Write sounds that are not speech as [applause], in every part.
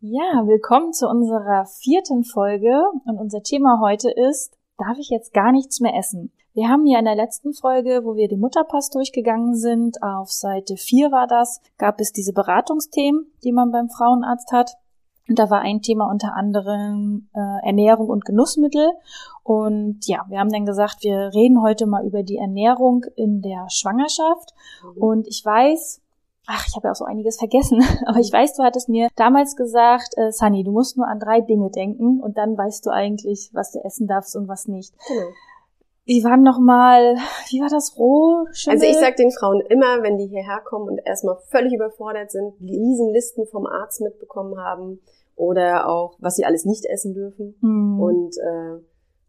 Ja, willkommen zu unserer vierten Folge und unser Thema heute ist, darf ich jetzt gar nichts mehr essen? Wir haben ja in der letzten Folge, wo wir den Mutterpass durchgegangen sind, auf Seite 4 war das, gab es diese Beratungsthemen, die man beim Frauenarzt hat. Und da war ein Thema unter anderem äh, Ernährung und Genussmittel. Und ja, wir haben dann gesagt, wir reden heute mal über die Ernährung in der Schwangerschaft. Und ich weiß, ach, ich habe ja auch so einiges vergessen, [laughs] aber ich weiß, du hattest mir damals gesagt, äh, Sunny, du musst nur an drei Dinge denken und dann weißt du eigentlich, was du essen darfst und was nicht. Genau. Wie waren noch mal, wie war das roh? Schimmel? Also ich sag den Frauen immer, wenn die hierher kommen und erstmal völlig überfordert sind, Riesenlisten vom Arzt mitbekommen haben oder auch, was sie alles nicht essen dürfen Hm. und äh,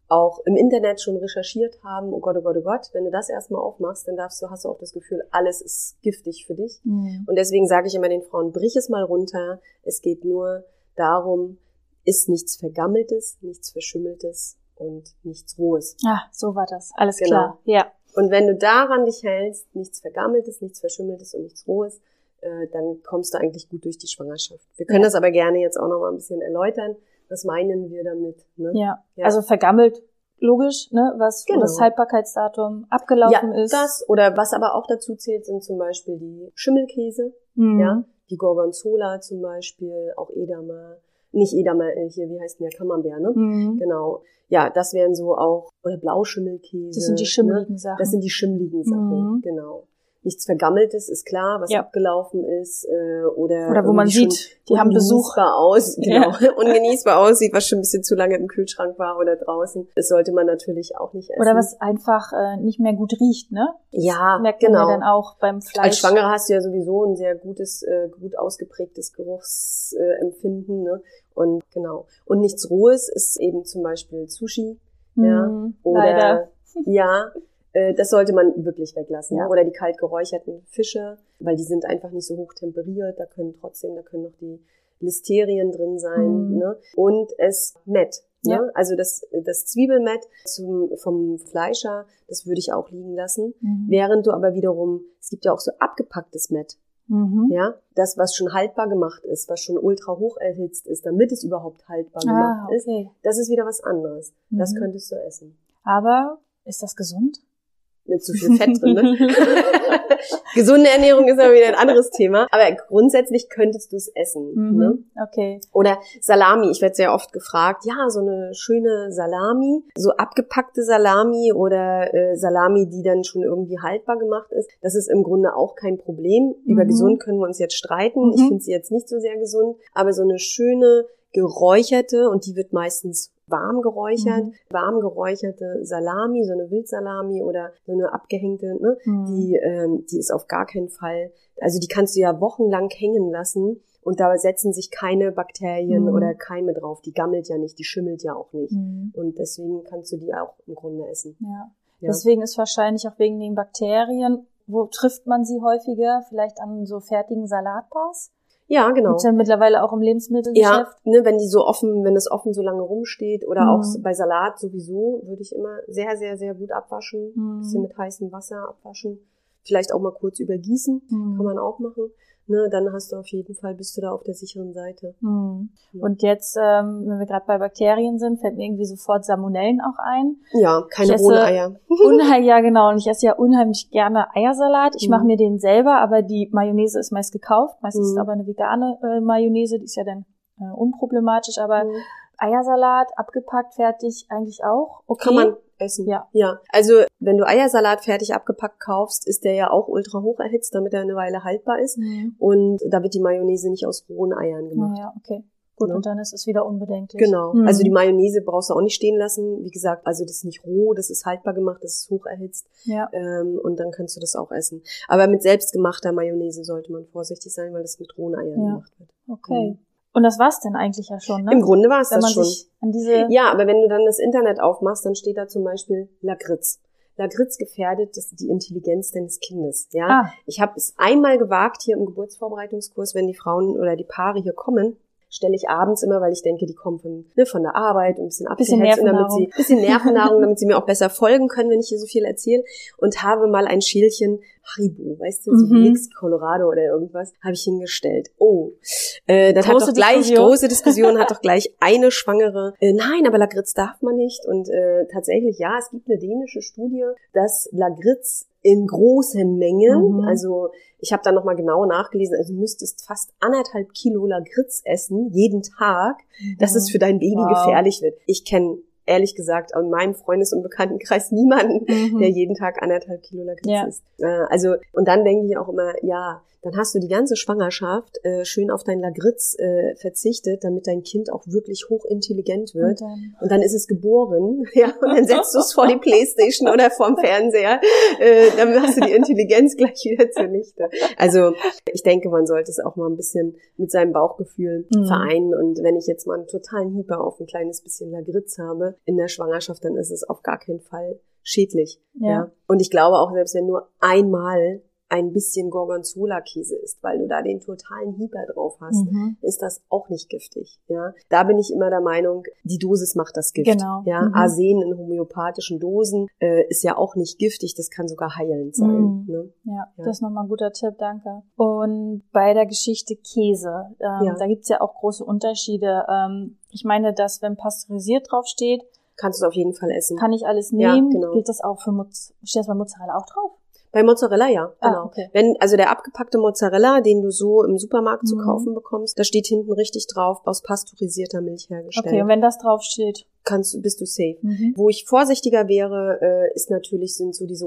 auch im Internet schon recherchiert haben, oh Gott, oh Gott, oh Gott, wenn du das erstmal aufmachst, dann darfst du, hast du auch das Gefühl, alles ist giftig für dich. Hm. Und deswegen sage ich immer den Frauen, brich es mal runter. Es geht nur darum, ist nichts Vergammeltes, nichts Verschimmeltes und nichts Rohes. Ah, so war das. Alles Genau. klar. Ja. Und wenn du daran dich hältst, nichts Vergammeltes, nichts Verschimmeltes und nichts Rohes, äh, dann kommst du eigentlich gut durch die Schwangerschaft. Wir können Ja. das aber gerne jetzt auch noch mal ein bisschen erläutern. Was meinen wir damit? Ne? Ja. Ja. Also vergammelt, logisch, ne, was Genau. das Haltbarkeitsdatum abgelaufen ist. das oder was aber auch dazu zählt, sind zum Beispiel die Schimmelkäse, Hm. ja, die Gorgonzola zum Beispiel, auch Edamer, nicht Edamer, äh, hier, wie heißt denn der Camembert, ne? Hm. Genau. Ja, das wären so auch, oder Blauschimmelkäse. Das sind die schimmeligen Ne? Sachen. Das sind die schimmligen Sachen, Mhm. genau. Nichts Vergammeltes ist klar, was Ja. abgelaufen ist, äh, oder, Oder wo man sieht, die haben Besuch. aus, genau, [laughs] ungenießbar aussieht, was schon ein bisschen zu lange im Kühlschrank war oder draußen. Das sollte man natürlich auch nicht essen. Oder was einfach äh, nicht mehr gut riecht, ne? Ja, Merkt genau. man ja dann auch beim Fleisch. Als Schwangere hast du ja sowieso ein sehr gutes, äh, gut ausgeprägtes Geruchsempfinden, äh, Empfinden, ne? Und genau. Und nichts Rohes ist eben zum Beispiel Sushi, ja, Hm, oder Leider. ja, [laughs] das sollte man wirklich weglassen. Ja. Ne? Oder die kalt geräucherten Fische, weil die sind einfach nicht so hoch temperiert. Da können trotzdem, da können noch die Listerien drin sein. Mhm. Ne? Und es Mett. Ne? Ja. Also das, das Zwiebelmett zum, vom Fleischer, das würde ich auch liegen lassen. Mhm. Während du aber wiederum, es gibt ja auch so abgepacktes Mett, Mhm. ja, das, was schon haltbar gemacht ist, was schon ultra hoch erhitzt ist, damit es überhaupt haltbar Ah, gemacht ist, okay. das ist wieder was anderes. Das Mhm. könntest du essen. Aber ist das gesund? Mit zu viel Fett drin, ne? [laughs] Gesunde Ernährung ist aber wieder ein anderes Thema. Aber grundsätzlich könntest du es essen. Mhm. Ne? Okay. Oder Salami. Ich werde sehr oft gefragt, ja, so eine schöne Salami, so abgepackte Salami oder äh, Salami, die dann schon irgendwie haltbar gemacht ist. Das ist im Grunde auch kein Problem. Über Mhm. gesund können wir uns jetzt streiten. Ich Mhm. finde sie jetzt nicht so sehr gesund. Aber so eine schöne geräucherte und die wird meistens warm geräuchert, Mhm. warm geräucherte Salami, so eine Wildsalami oder so eine abgehängte, ne? Mhm. die, ähm, die ist auf gar keinen Fall, also die kannst du ja wochenlang hängen lassen und da setzen sich keine Bakterien Mhm. oder Keime drauf. Die gammelt ja nicht, die schimmelt ja auch nicht. Mhm. Und deswegen kannst du die auch im Grunde essen. Ja. Ja. Deswegen ist wahrscheinlich auch wegen den Bakterien, wo trifft man sie häufiger? Vielleicht an so fertigen Salatbars? Ja, genau. Gibt's ja mittlerweile auch im Lebensmittelgeschäft. Ja, ne, wenn die so offen, wenn es offen so lange rumsteht oder Mhm. auch bei Salat sowieso, würde ich immer sehr, sehr, sehr gut abwaschen. Mhm. Bisschen mit heißem Wasser abwaschen. Vielleicht auch mal kurz übergießen, Mhm. kann man auch machen. Ne, dann hast du auf jeden Fall, bist du da auf der sicheren Seite. Hm. Ja. Und jetzt, ähm, wenn wir gerade bei Bakterien sind, fällt mir irgendwie sofort Salmonellen auch ein. Ja, keine rohen Eier. [laughs] [laughs] Ja genau. Und ich esse ja unheimlich gerne Eiersalat. Ich Mhm. mache mir den selber, aber die Mayonnaise ist meist gekauft. Meistens ist Mhm. aber eine vegane äh, Mayonnaise, die ist ja dann äh, unproblematisch. Aber Mhm. Eiersalat, abgepackt, fertig, eigentlich auch. Okay. Kann man essen. Ja. Ja. Also, wenn du Eiersalat fertig abgepackt kaufst, ist der ja auch ultra hoch erhitzt, damit er eine Weile haltbar ist. Mhm. Und da wird die Mayonnaise nicht aus rohen Eiern gemacht. Ja, ja, okay. Gut, ne? und dann ist es wieder unbedenklich. Genau. Mhm. Also die Mayonnaise brauchst du auch nicht stehen lassen. Wie gesagt, also das ist nicht roh, das ist haltbar gemacht, das ist hoch erhitzt. Ja. Ähm, und dann kannst du das auch essen. Aber mit selbstgemachter Mayonnaise sollte man vorsichtig sein, weil das mit rohen Eiern Ja. gemacht wird. Okay. Und das war's denn eigentlich ja schon, ne? Im Grunde war es Wenn das man schon. sich an diese Ja, aber wenn du dann das Internet aufmachst, dann steht da zum Beispiel Lakritz. Lakritz gefährdet das, die Intelligenz deines Kindes. Ja, Ah. ich habe es einmal gewagt hier im Geburtsvorbereitungskurs, wenn die Frauen oder die Paare hier kommen, stelle ich abends immer, weil ich denke, die kommen von, ne, von der Arbeit und ein bisschen abgehetzt und damit sie, bisschen [laughs] Nervennahrung, damit sie mir auch besser folgen können, wenn ich hier so viel erzähle und habe mal ein Schälchen Haribo, weißt du, so Mhm. Mix Colorado oder irgendwas, habe ich hingestellt. Oh, äh, das Große hat doch gleich, Diskussion. große Diskussion, hat doch [laughs] gleich eine Schwangere, äh, nein, aber Lakritz darf man nicht und äh, tatsächlich, ja, es gibt eine dänische Studie, dass Lakritz in großen Mengen, Mhm. also ich habe da nochmal genau nachgelesen, also du müsstest fast anderthalb Kilo Lakritz essen, jeden Tag, dass es für dein Baby Wow. gefährlich wird. Ich kenne ehrlich gesagt in meinem Freundes- und Bekanntenkreis niemanden, Mhm. der jeden Tag anderthalb Kilo Lakritz Ja. isst. Äh, also, und dann denke ich auch immer, ja, dann hast du die ganze Schwangerschaft äh, schön auf dein Lakritz äh, verzichtet, damit dein Kind auch wirklich hochintelligent wird. Und dann, Und dann ist es geboren, [laughs] ja, und dann setzt du es vor die Playstation oder vorm Fernseher, äh, dann machst du die Intelligenz gleich wieder zunichte. Also ich denke, man sollte es auch mal ein bisschen mit seinem Bauchgefühl Mhm. vereinen. Und wenn ich jetzt mal einen totalen Hieber auf ein kleines bisschen Lagritz habe in der Schwangerschaft, dann ist es auf gar keinen Fall schädlich. Ja. Ja. Und ich glaube auch, selbst wenn nur einmal ein bisschen Gorgonzola-Käse isst, weil du da den totalen Hieber drauf hast, Mhm. ist das auch nicht giftig. Ja, da bin ich immer der Meinung, die Dosis macht das Gift. Genau. Ja, Mhm. Arsen in homöopathischen Dosen äh, ist ja auch nicht giftig, das kann sogar heilend sein. Mhm. Ne? Ja, Ja. das ist nochmal ein guter Tipp, danke. Und bei der Geschichte Käse, ähm, Ja. da gibt's ja auch große Unterschiede. Ähm, ich meine, dass wenn pasteurisiert draufsteht, Kannst du auf jeden Fall essen. kann ich alles Ja, nehmen. genau. Gilt das auch für Mozzarella? Steht das bei Mozzarella auch drauf? Bei Mozzarella ja, Ah, genau. okay. Wenn also der abgepackte Mozzarella, den du so im Supermarkt zu Mhm. kaufen bekommst, da steht hinten richtig drauf aus pasteurisierter Milch hergestellt. Okay, und wenn das draufsteht. Kannst du bist du safe. Mhm. Wo ich vorsichtiger wäre, äh, ist natürlich sind so diese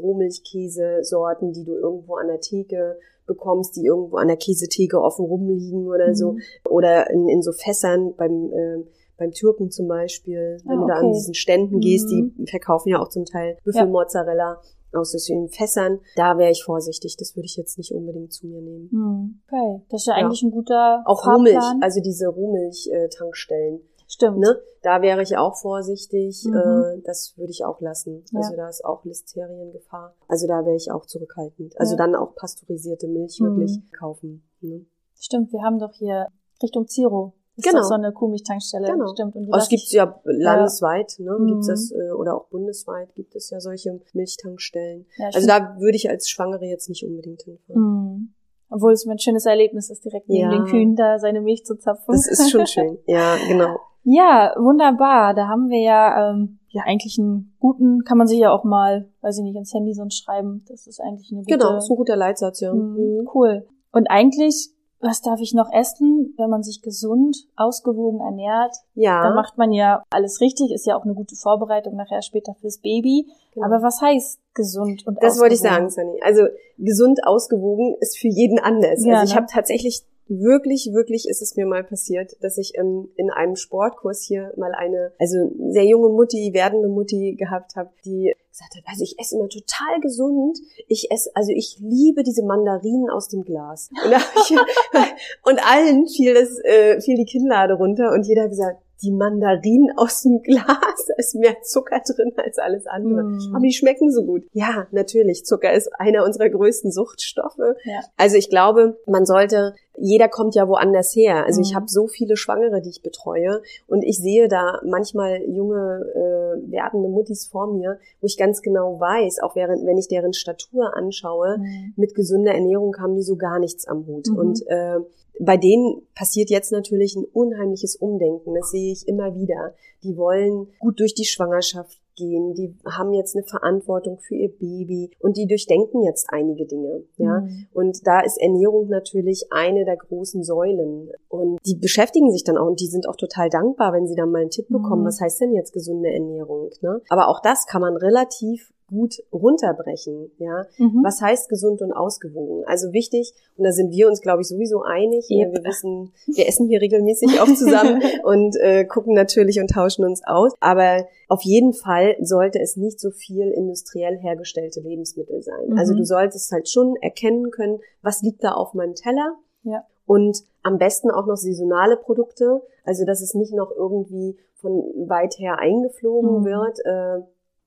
Rohmilchkäse-Sorten, die du irgendwo an der Theke bekommst, die irgendwo an der Käsetheke offen rumliegen oder so. Mhm. Oder in, in so Fässern beim, äh, beim Türken zum Beispiel, wenn Ah, du da an okay. diesen Ständen gehst, Mhm. die verkaufen ja auch zum Teil Büffelmozzarella aus so vielen Fässern. Da wäre ich vorsichtig. Das würde ich jetzt nicht unbedingt zu mir nehmen. Hm, Okay, das ist ja Ja. eigentlich ein guter Auch Fahrplan. Rohmilch, also diese Rohmilch-Tankstellen. Stimmt. Ne? Da wäre ich auch vorsichtig. Mhm. Äh, das würde ich auch lassen. Ja. Also da ist auch Listeriengefahr. Also da wäre ich auch zurückhaltend. Also Ja. dann auch pasteurisierte Milch Mhm. wirklich kaufen. Ne? Stimmt, wir haben doch hier Richtung Ziro. Ist Genau. doch so eine Kuhmilchtankstelle. Genau. Stimmt. Und es gibt ja landesweit, ne? Mhm. Gibt's das, äh, oder auch bundesweit gibt es ja solche Milchtankstellen. Ja, Also da würde ich als Schwangere jetzt nicht unbedingt hinfahren. Mhm. Obwohl es mir ein schönes Erlebnis ist, direkt neben Ja. den Kühen da seine Milch zu zapfen. Das ist schon [laughs] schön. Ja, genau. Ja, wunderbar. Da haben wir ja, ähm, ja eigentlich einen guten, kann man sich ja auch mal, weiß ich nicht, ins Handy sonst schreiben. Das ist eigentlich eine gute. Genau, ist ein guter Leitsatz, ja. Mhm, Mhm. Cool. Und eigentlich, was darf ich noch essen, wenn man sich gesund, ausgewogen ernährt? Ja. Da macht man ja alles richtig, ist ja auch eine gute Vorbereitung nachher später fürs Baby. Genau. Aber was heißt gesund und Das wollte ich ausgewogen? sagen, Sunny. Also gesund ausgewogen ist für jeden anders. Ja, also ich ne? habe tatsächlich wirklich, wirklich ist es mir mal passiert, dass ich ähm, in einem Sportkurs hier mal eine, also sehr junge Mutti, werdende Mutti gehabt habe, die gesagt hat, also ich esse immer total gesund. Ich esse, also ich liebe diese Mandarinen aus dem Glas. Und, ich, [laughs] und allen fiel das, äh, fiel die Kinnlade runter und jeder gesagt, die Mandarinen aus dem Glas, [laughs] da ist mehr Zucker drin als alles andere. Mm. Aber die schmecken so gut. Ja, natürlich. Zucker ist einer unserer größten Suchtstoffe. Ja. Also ich glaube, man sollte, jeder kommt ja woanders her. Also ich Mhm. habe so viele Schwangere, die ich betreue und ich sehe da manchmal junge äh, werdende Muttis vor mir, wo ich ganz genau weiß, auch während, wenn ich deren Statur anschaue, Mhm. mit gesunder Ernährung haben die so gar nichts am Hut. Mhm. Und äh, bei denen passiert jetzt natürlich ein unheimliches Umdenken. Das sehe ich immer wieder. Die wollen gut durch die Schwangerschaft gehen. Die haben jetzt eine Verantwortung für ihr Baby und die durchdenken jetzt einige Dinge. Ja. Mhm. Und da ist Ernährung natürlich eine der großen Säulen. Und die beschäftigen sich dann auch und die sind auch total dankbar, wenn sie dann mal einen Tipp bekommen, Mhm. was heißt denn jetzt gesunde Ernährung. Ne? Aber auch das kann man relativ gut runterbrechen, ja. Mhm. Was heißt gesund und ausgewogen? Also wichtig, und da sind wir uns, glaube ich, sowieso einig. Yep. Wir wissen, wir essen hier regelmäßig auch zusammen [laughs] und äh, gucken natürlich und tauschen uns aus. Aber auf jeden Fall sollte es nicht so viel industriell hergestellte Lebensmittel sein. Mhm. Also du solltest halt schon erkennen können, was liegt da auf meinem Teller. Ja. Und am besten auch noch saisonale Produkte, also dass es nicht noch irgendwie von weit her eingeflogen Mhm. wird. Äh,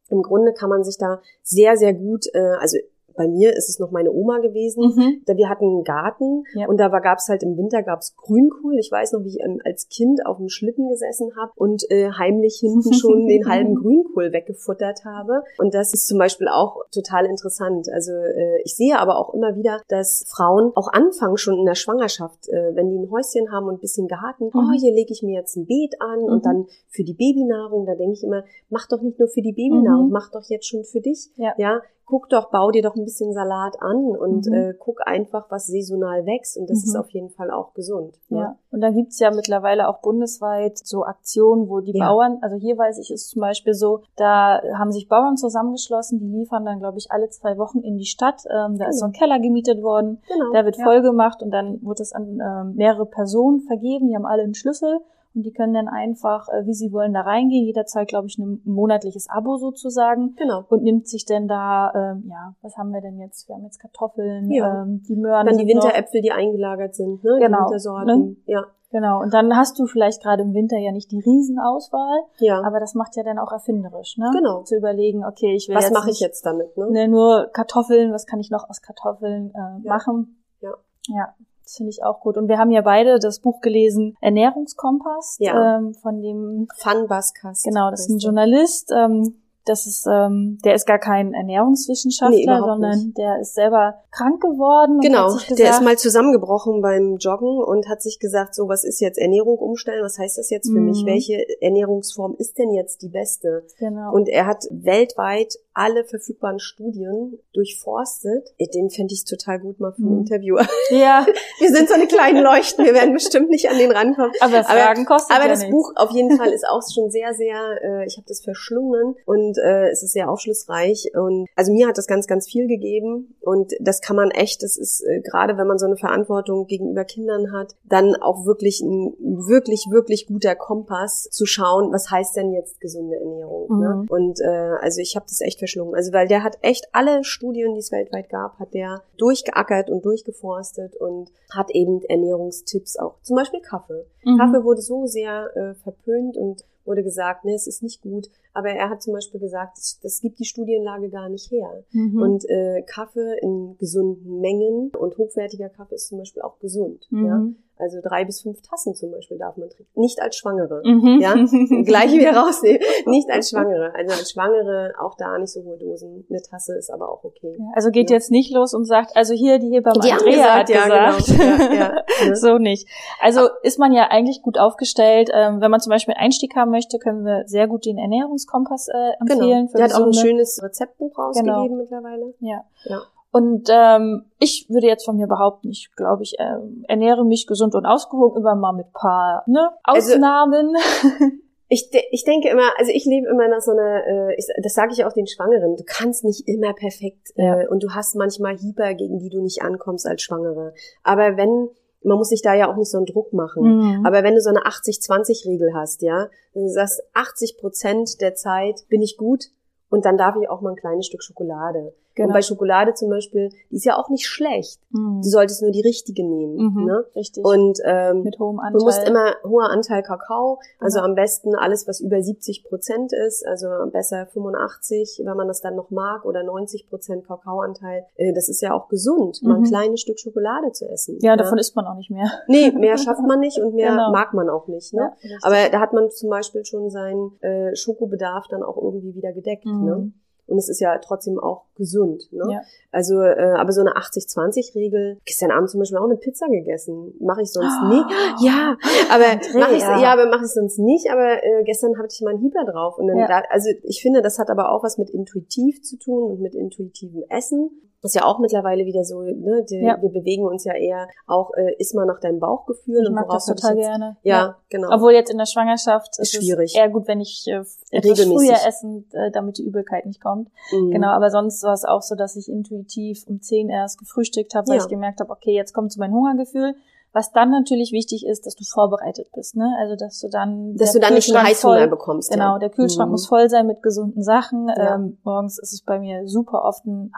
Im Grunde kann man sich da sehr, sehr gut, äh, also bei mir ist es noch meine Oma gewesen. Mhm. Da wir hatten einen Garten Ja. und da war, gab's halt im Winter gab's Grünkohl. Ich weiß noch, wie ich ähm, als Kind auf dem Schlitten gesessen habe und äh, heimlich hinten [laughs] schon den halben Grünkohl weggefuttert habe. Und das ist zum Beispiel auch total interessant. Also äh, ich sehe aber auch immer wieder, dass Frauen auch anfangen schon in der Schwangerschaft, äh, wenn die ein Häuschen haben und ein bisschen Garten, Mhm. oh, hier lege ich mir jetzt ein Beet an Mhm. und dann für die Babynahrung, da denke ich immer, mach doch nicht nur für die Babynahrung, Mhm. mach doch jetzt schon für dich. Ja. ja guck doch, bau dir doch ein bisschen Salat an und Mhm. äh, guck einfach, was saisonal wächst und das Mhm. ist auf jeden Fall auch gesund. ne? Ja, und dann gibt's ja mittlerweile auch bundesweit so Aktionen, wo die Ja. Bauern, also hier weiß ich, ist zum Beispiel so, da haben sich Bauern zusammengeschlossen, die liefern dann, glaube ich, alle zwei Wochen in die Stadt. Ähm, da ist so ein Keller gemietet worden, Genau. der wird ja. voll gemacht und dann wird es an ähm, mehrere Personen vergeben, die haben alle einen Schlüssel und die können dann einfach, äh, wie sie wollen, da reingehen. Jeder zahlt, glaube ich, ein monatliches Abo sozusagen Genau. und nimmt sich denn da, ähm, ja, was haben wir denn jetzt? Wir haben jetzt Kartoffeln, Ja. ähm, die Möhren. Dann die noch- Winteräpfel, die eingelagert sind, ne? Genau, Die Wintersorten. Ja. Genau, und dann hast du vielleicht gerade im Winter ja nicht die Riesenauswahl, Ja. aber das macht ja dann auch erfinderisch, ne? Genau. Zu überlegen, okay, ich will was mache ich jetzt damit, ne? Ne, nur Kartoffeln, was kann ich noch aus Kartoffeln äh, Ja. machen? Ja. Ja, das finde ich auch gut. Und wir haben ja beide das Buch gelesen, Ernährungskompass, Ja. ähm, von dem, Fun Buzzcast. genau, das ist ein. Journalist, ähm, das ist, ähm, der ist gar kein Nee, Ernährungswissenschaftler, überhaupt sondern nicht. der ist selber krank geworden. Genau, gesagt, der ist mal zusammengebrochen beim Joggen und hat sich gesagt, so was ist jetzt Ernährung umstellen, was heißt das jetzt für Mhm. mich? Welche Ernährungsform ist denn jetzt die beste? genau. Und er hat weltweit alle verfügbaren Studien durchforstet. Den fände ich total gut mal für ein Mhm. Interview. ja, [laughs] Wir sind so eine kleine Leuchten, wir werden bestimmt nicht an den rankommen. aber Fragen kostet Aber ja das nichts. Buch auf jeden Fall ist auch schon sehr, sehr, äh, ich habe das verschlungen und äh, es ist sehr aufschlussreich. Und also mir hat das ganz, ganz viel gegeben. Und das kann man echt, das ist äh, gerade wenn man so eine Verantwortung gegenüber Kindern hat, dann auch wirklich ein wirklich, wirklich guter Kompass zu schauen, was heißt denn jetzt gesunde Ernährung. Ne? Mhm. Und äh, also ich habe das echt verschlungen. Also weil der hat echt alle Studien, die es weltweit gab, hat der durchgeackert und durchgeforstet und hat eben Ernährungstipps auch. Zum Beispiel Kaffee. Mhm. Kaffee wurde so sehr äh, verpönt und wurde gesagt, ne, es ist nicht gut. Aber er hat zum Beispiel gesagt, das, das gibt die Studienlage gar nicht her. Mhm. Und äh, Kaffee in gesunden Mengen und hochwertiger Kaffee ist zum Beispiel auch gesund. Ja? Also drei bis fünf Tassen zum Beispiel darf man trinken. Nicht als Schwangere. Mhm. Ja, [laughs] gleich wieder rausnehmen. Nicht als Schwangere. Also als Schwangere auch da nicht so hohe Dosen. Eine Tasse ist aber auch okay. Ja, Also geht Ja. jetzt nicht los und sagt, also hier die Hebamme Die Andrea gesagt, hat ja, gesagt. genau. Ja, [laughs] ja, so nicht. Also ist man ja eigentlich gut aufgestellt. Ähm, wenn man zum Beispiel einen Einstieg haben möchte, können wir sehr gut den Ernährungskompass äh, empfehlen. Genau. Der hat auch ein schönes Rezeptbuch rausgegeben Genau. mittlerweile. Ja. Ja. Und ähm, ich würde jetzt von mir behaupten, ich glaube, ich ähm, ernähre mich gesund und ausgewogen, immer mal mit paar ne, Also- Ausnahmen. [laughs] Ich, de ich denke immer, also ich lebe immer nach so einer, äh, ich, das sage ich auch den Schwangeren, du kannst nicht immer perfekt Ja. äh, und du hast manchmal Hieber, gegen die du nicht ankommst als Schwangere. Aber wenn, man muss sich da ja auch nicht so einen Druck machen. Mhm. Aber wenn du so eine 80-20-Regel hast, ja, du sagst, 80 Prozent der Zeit bin ich gut und dann darf ich auch mal ein kleines Stück Schokolade. Genau. Und bei Schokolade zum Beispiel, die ist ja auch nicht schlecht. Mhm. Du solltest nur die richtige nehmen. Mhm. Ne? Richtig. Und ähm, mit hohem Du Anteil. musst immer hoher Anteil Kakao, also Genau. am besten alles, was über 70 Prozent ist, also besser 85, wenn man das dann noch mag, oder 90 Prozent Kakaoanteil. Äh, Das ist ja auch gesund, mal ein Mhm. kleines Stück Schokolade zu essen. ja, davon isst man auch nicht mehr. Nee, mehr schafft man nicht und mehr Genau. mag man auch nicht. Ne? Ja. Aber da hat man zum Beispiel schon seinen äh, Schokobedarf dann auch irgendwie wieder gedeckt. Mhm. Ne? Und es ist ja trotzdem auch gesund. Ne? Ja. Also, äh, aber so eine 80-20-Regel, gestern Abend zum Beispiel auch eine Pizza gegessen. Mache ich sonst Oh. nie. [gasps] Ja, aber Andrea. mache ich ja, aber mache ich sonst nicht. Aber äh, gestern hatte ich mal einen Hieber drauf. Und dann Ja. da, also ich finde, das hat aber auch was mit intuitiv zu tun und mit intuitivem Essen. Ist ja auch mittlerweile wieder so, ne, die, Ja. wir bewegen uns ja eher auch, äh, ist man nach deinem Bauchgefühl Ich und mag das total jetzt- gerne. Ja, genau. Obwohl jetzt in der Schwangerschaft ist, schwierig. es eher gut, wenn ich äh, etwas Regelmäßig. früher essen, äh, damit die Übelkeit nicht kommt. Mhm. Genau, aber sonst war es auch so, dass ich intuitiv um 10 erst gefrühstückt habe, weil Ja. ich gemerkt habe, okay, jetzt kommt so mein Hungergefühl. Was dann natürlich wichtig ist, dass du vorbereitet bist, ne? Also dass du dann Dass du dann nicht einen Heißhunger voll- bekommst. Genau, ja. der Kühlschrank Mhm. muss voll sein mit gesunden Sachen. Ja. Ähm, morgens ist es bei mir super oft ein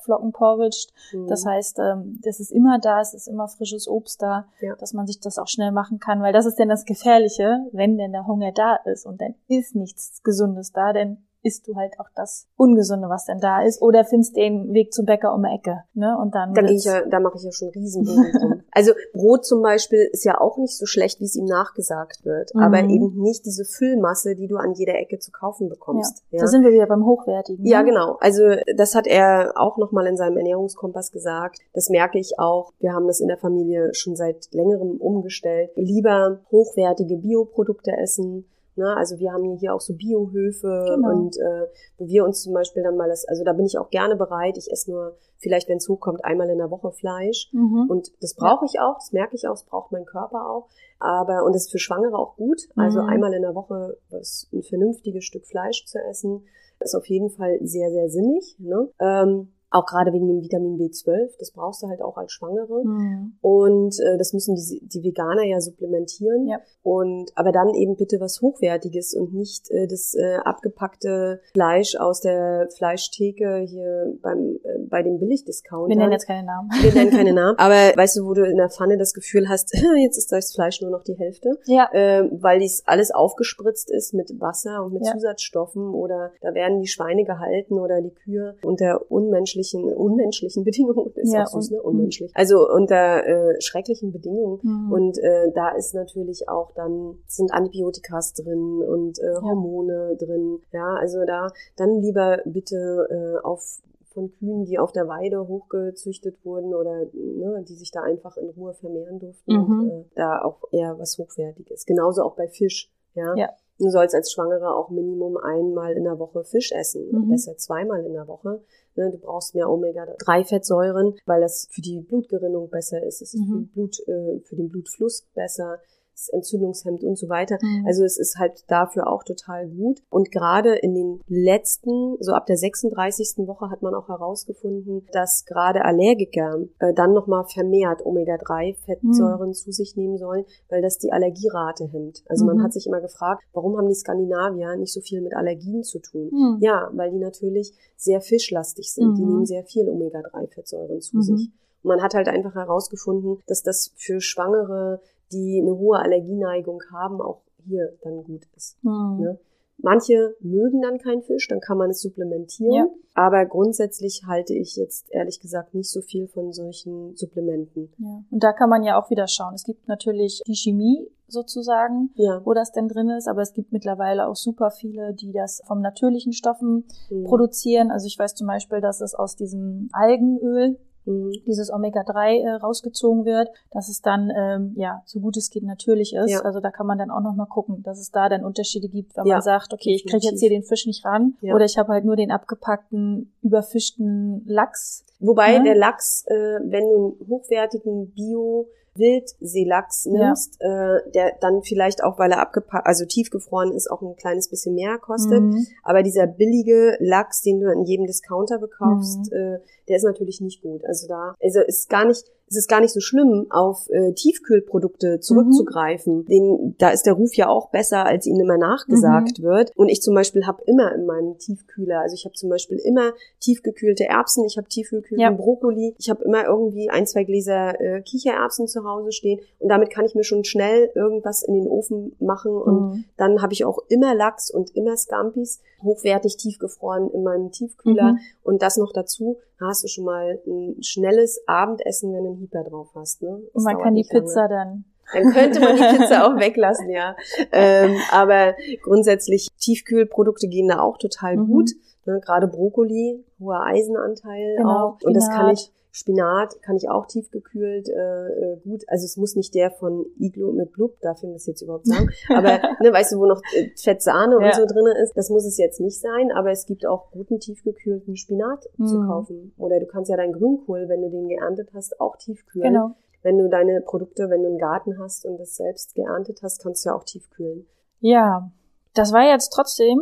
Haferflockenporridge. Mhm. Das heißt, ähm, das ist immer da, es ist immer frisches Obst da, Ja. dass man sich das auch schnell machen kann, weil das ist denn das Gefährliche, wenn denn der Hunger da ist und dann ist nichts Gesundes da, denn isst du halt auch das Ungesunde, was denn da ist, oder findest den Weg zum Bäcker um die Ecke, ne? Und dann Da, gehe ich ja, da mache ich ja schon drum. [laughs] Also Brot zum Beispiel ist ja auch nicht so schlecht, wie es ihm nachgesagt wird, Mhm. aber eben nicht diese Füllmasse, die du an jeder Ecke zu kaufen bekommst. ja. Da sind wir wieder beim Hochwertigen. Ja, ne? genau. Also das hat er auch nochmal in seinem Ernährungskompass gesagt. Das merke ich auch. Wir haben das in der Familie schon seit längerem umgestellt. Lieber hochwertige Bioprodukte essen. Ne? Also wir haben hier auch so Biohöfe Genau. und äh, wo wir uns zum Beispiel dann mal das, also da bin ich auch gerne bereit. Ich esse nur vielleicht, wenn es hochkommt, einmal in der Woche Fleisch. Mhm. Und das brauche ich auch, das merke ich auch, das braucht mein Körper auch. Aber, und das ist für Schwangere auch gut. Also Mhm. einmal in der Woche was, ein vernünftiges Stück Fleisch zu essen, ist auf jeden Fall sehr, sehr sinnig. Ne? Ähm, auch gerade wegen dem Vitamin B12, das brauchst du halt auch als Schwangere. Mhm. Und äh, das müssen die, die Veganer ja supplementieren. Ja. Und aber dann eben bitte was Hochwertiges und nicht äh, das äh, abgepackte Fleisch aus der Fleischtheke hier beim äh, bei dem Billigdiscounter. Wir nennen jetzt keine Namen. Wir nennen keine Namen. [laughs] Aber weißt du, wo du in der Pfanne das Gefühl hast, [laughs] jetzt ist das Fleisch nur noch die Hälfte, Ja. ähm, weil dies alles aufgespritzt ist mit Wasser und mit Ja. Zusatzstoffen oder da werden die Schweine gehalten oder die Kühe unter unmenschlichen, unmenschlichen [laughs] Bedingungen. Ist Ja, auch süß, ne? Unmenschlich. Also unter äh, schrecklichen Bedingungen. Mhm. Und äh, da ist natürlich auch dann, sind Antibiotikas drin und äh, Hormone drin. Ja, also da dann lieber bitte äh, auf von Kühen, die auf der Weide hochgezüchtet wurden oder ne, die sich da einfach in Ruhe vermehren durften, Mhm. und, äh, da auch eher was Hochwertiges. Genauso auch bei Fisch. Ja. Ja. Du sollst als Schwangere auch Minimum einmal in der Woche Fisch essen, Mhm. besser zweimal in der Woche. Ne, du brauchst mehr Omega-3-Fettsäuren, weil das für die Blutgerinnung besser ist. Es ist für, Mhm. die Blut, äh, für den Blutfluss besser, es ist entzündungshemmend und so weiter. Mhm. Also es ist halt dafür auch total gut. Und gerade in den letzten, so ab der 36. Woche hat man auch herausgefunden, dass gerade Allergiker äh, dann nochmal vermehrt Omega-3-Fettsäuren zu sich nehmen sollen, weil das die Allergierate hemmt. Also man Mhm. hat sich immer gefragt, warum haben die Skandinavier nicht so viel mit Allergien zu tun? Mhm. Ja, weil die natürlich sehr fischlastig sind. Die Mhm. nehmen sehr viel Omega-3-Fettsäuren zu Mhm. sich. Und man hat halt einfach herausgefunden, dass das für Schwangere, die eine hohe Allergieneigung haben, auch hier dann gut ist. Mhm. Ne? Manche mögen dann keinen Fisch, dann kann man es supplementieren. Ja. Aber grundsätzlich halte ich jetzt ehrlich gesagt nicht so viel von solchen Supplementen. Ja. Und da kann man ja auch wieder schauen. Es gibt natürlich die Chemie sozusagen, Ja. wo das denn drin ist, aber es gibt mittlerweile auch super viele, die das vom natürlichen Stoffen Mhm. produzieren. Also ich weiß zum Beispiel, dass es aus diesem Algenöl Mhm. dieses Omega-3 äh, rausgezogen wird, dass es dann, ähm, ja, so gut es geht natürlich ist. Ja. Also da kann man dann auch nochmal gucken, dass es da dann Unterschiede gibt, wenn Ja, man sagt, okay, ich kriege jetzt hier den Fisch nicht ran Ja. oder ich habe halt nur den abgepackten, überfischten Lachs. Wobei Ja. der Lachs, äh, wenn du einen hochwertigen Bio Wildseelachs Ja. nimmst, äh, der dann vielleicht auch, weil er abgepackt, also tiefgefroren ist, auch ein kleines bisschen mehr kostet. Mhm. Aber dieser billige Lachs, den du in jedem Discounter bekaufst, Mhm. äh, der ist natürlich nicht gut. Also da, also ist gar nicht, es ist gar nicht so schlimm, auf äh, Tiefkühlprodukte zurückzugreifen. Den, da ist der Ruf ja auch besser, als ihnen immer nachgesagt wird. Und ich zum Beispiel habe immer in meinem Tiefkühler, also ich habe zum Beispiel immer tiefgekühlte Erbsen, ich habe tiefgekühlten Ja. Brokkoli, ich habe immer irgendwie ein, zwei Gläser äh, Kichererbsen zu Hause stehen und damit kann ich mir schon schnell irgendwas in den Ofen machen und Mhm. dann habe ich auch immer Lachs und immer Scampis, hochwertig tiefgefroren in meinem Tiefkühler. Mhm. Und das noch dazu, da hast du schon mal ein schnelles Abendessen, wenn du einen Hyper drauf hast. Ne? Das Und man kann die lange. Pizza dann. Dann könnte man die Pizza auch [laughs] weglassen, ja. Ähm, aber grundsätzlich, Tiefkühlprodukte gehen da auch total Mhm. gut. Ne? Gerade Brokkoli, hoher Eisenanteil Genau, auch. Und das kann Spinat. ich Spinat kann ich auch tiefgekühlt äh, äh, gut. Also es muss nicht der von Iglo mit Blub, darf ich das jetzt überhaupt sagen. [laughs] Aber ne, weißt du, wo noch äh, Fettsahne Ja. und so drinne ist, das muss es jetzt nicht sein. Aber es gibt auch guten tiefgekühlten Spinat zu Mhm. kaufen. Oder du kannst ja deinen Grünkohl, wenn du den geerntet hast, auch tiefkühlen. Genau. Wenn du deine Produkte, wenn du einen Garten hast und das selbst geerntet hast, kannst du ja auch tiefkühlen. Ja, das war jetzt trotzdem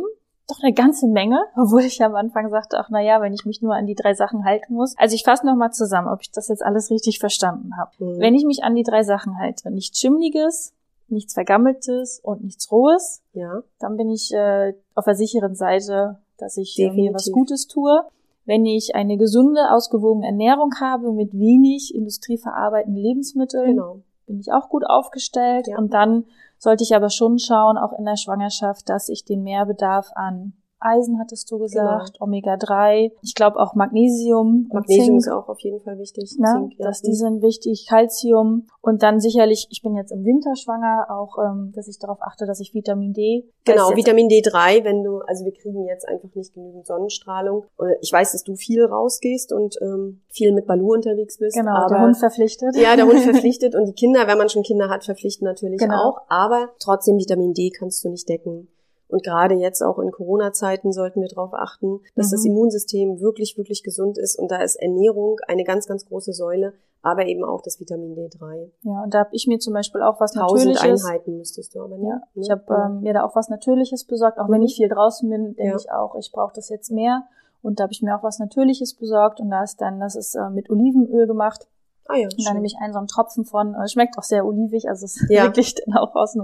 doch eine ganze Menge, [laughs] obwohl ich am Anfang sagte, ach na ja, wenn ich mich nur an die drei Sachen halten muss. Also ich fasse noch mal zusammen, ob ich das jetzt alles richtig verstanden habe. Mhm. Wenn ich mich an die drei Sachen halte, nichts Schimmliges, nichts Vergammeltes und nichts Rohes, ja, dann bin ich äh, auf der sicheren Seite, dass ich äh, mir was Gutes tue. Wenn ich eine gesunde, ausgewogene Ernährung habe mit wenig industrieverarbeitenden Lebensmitteln, genau. bin ich auch gut aufgestellt. Ja. Und dann sollte ich aber schon schauen, auch in der Schwangerschaft, dass ich den Mehrbedarf an Eisen, hattest du gesagt, Omega-3, ich glaube auch Magnesium, Genau. Magnesium ist auch auf jeden Fall wichtig. ne, Zink, ja. dass die sind wichtig, Calcium und dann sicherlich, ich bin jetzt im Winter schwanger, auch, ähm, dass ich darauf achte, dass ich Vitamin D. Genau, Vitamin D3, wenn du, also wir kriegen jetzt einfach nicht genügend Sonnenstrahlung. Äh, Ich weiß, dass du viel rausgehst und ähm, viel mit Balu unterwegs bist. Genau, aber der Hund verpflichtet. Ja, der Hund [laughs] verpflichtet und die Kinder, wenn man schon Kinder hat, verpflichten natürlich Genau. auch. Aber trotzdem Vitamin D kannst du nicht decken. Und gerade jetzt auch in Corona-Zeiten sollten wir darauf achten, dass Mhm. das Immunsystem wirklich, wirklich gesund ist. Und da ist Ernährung eine ganz, ganz große Säule, aber eben auch das Vitamin D3. Ja, und da habe ich mir zum Beispiel auch was Tausend Natürliches. Einheiten müsstest du aber nicht. Ja, ne? ich habe Genau. ähm, mir da auch was Natürliches besorgt. Auch wenn Mhm. ich viel draußen bin, denke Ja. ich auch, ich brauche das jetzt mehr. Und da habe ich mir auch was Natürliches besorgt. Und da ist dann, das ist äh, mit Olivenöl gemacht. Ah, ja, Und da schön. nehme ich einen so einen Tropfen von, äh, schmeckt auch sehr olivig, also es ist Ja. wirklich dann auch aus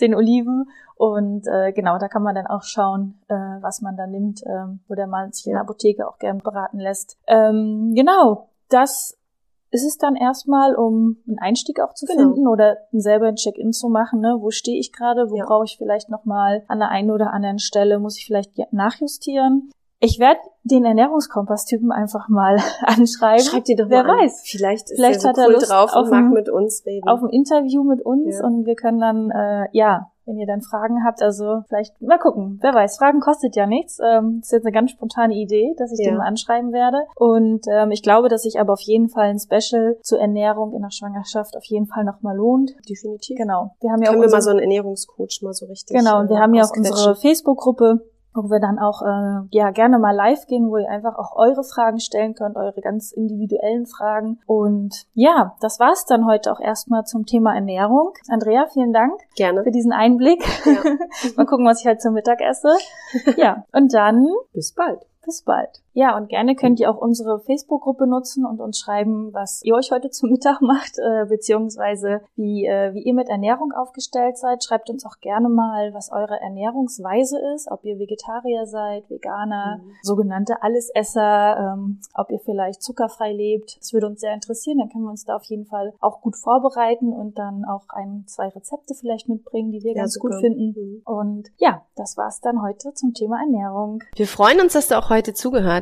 den- Oliven. Und äh, genau, da kann man dann auch schauen, äh, was man da nimmt, ähm, wo der Mann sich in der. Apotheke auch gern beraten lässt. Ähm, genau, das ist es dann erstmal, um einen Einstieg auch zu Genau. finden oder selber ein Check-in zu machen. Ne? Wo stehe ich gerade? Wo Ja. brauche ich vielleicht nochmal an der einen oder anderen Stelle, muss ich vielleicht nachjustieren? Ich werde den Ernährungskompass-Typen einfach mal [laughs] anschreiben. Schreib dir doch Wer mal an. weiß. Vielleicht ist Vielleicht er so hat er cool Lust drauf auf und mag ein- mit uns reden. auf ein Interview mit uns Ja. und wir können dann, äh, ja, wenn ihr dann Fragen habt, also vielleicht mal gucken, wer weiß, Fragen kostet ja nichts. Ähm, das ist jetzt eine ganz spontane Idee, dass ich Ja. den mal anschreiben werde. Und ähm, ich glaube, dass sich aber auf jeden Fall ein Special zur Ernährung in der Schwangerschaft auf jeden Fall nochmal lohnt. Definitiv. Genau. Wir haben ja Können auch wir mal so einen Ernährungscoach mal so richtig Genau, und wir äh, haben ja auch unsere Facebook-Gruppe, wo wir dann auch äh, ja gerne mal live gehen, wo ihr einfach auch eure Fragen stellen könnt, eure ganz individuellen Fragen. Und ja, das war's dann heute auch erstmal zum Thema Ernährung. Andrea, vielen Dank Gerne. für diesen Einblick. Ja. [laughs] mal gucken, was ich heute zum Mittag esse. Ja, und dann Bis bald. bis bald. Ja, und gerne könnt ihr auch unsere Facebook-Gruppe nutzen und uns schreiben, was ihr euch heute zu Mittag [laughs] macht, äh, beziehungsweise wie, äh, wie ihr mit Ernährung aufgestellt seid. Schreibt uns auch gerne mal, was eure Ernährungsweise ist, ob ihr Vegetarier seid, Veganer, Mhm. sogenannte Allesesser, ähm, ob ihr vielleicht zuckerfrei lebt. Das würde uns sehr interessieren. Dann können wir uns da auf jeden Fall auch gut vorbereiten und dann auch ein, zwei Rezepte vielleicht mitbringen, die wir Ja, ganz super. gut finden. Mhm. Und ja, das war's dann heute zum Thema Ernährung. Wir freuen uns, dass du auch heute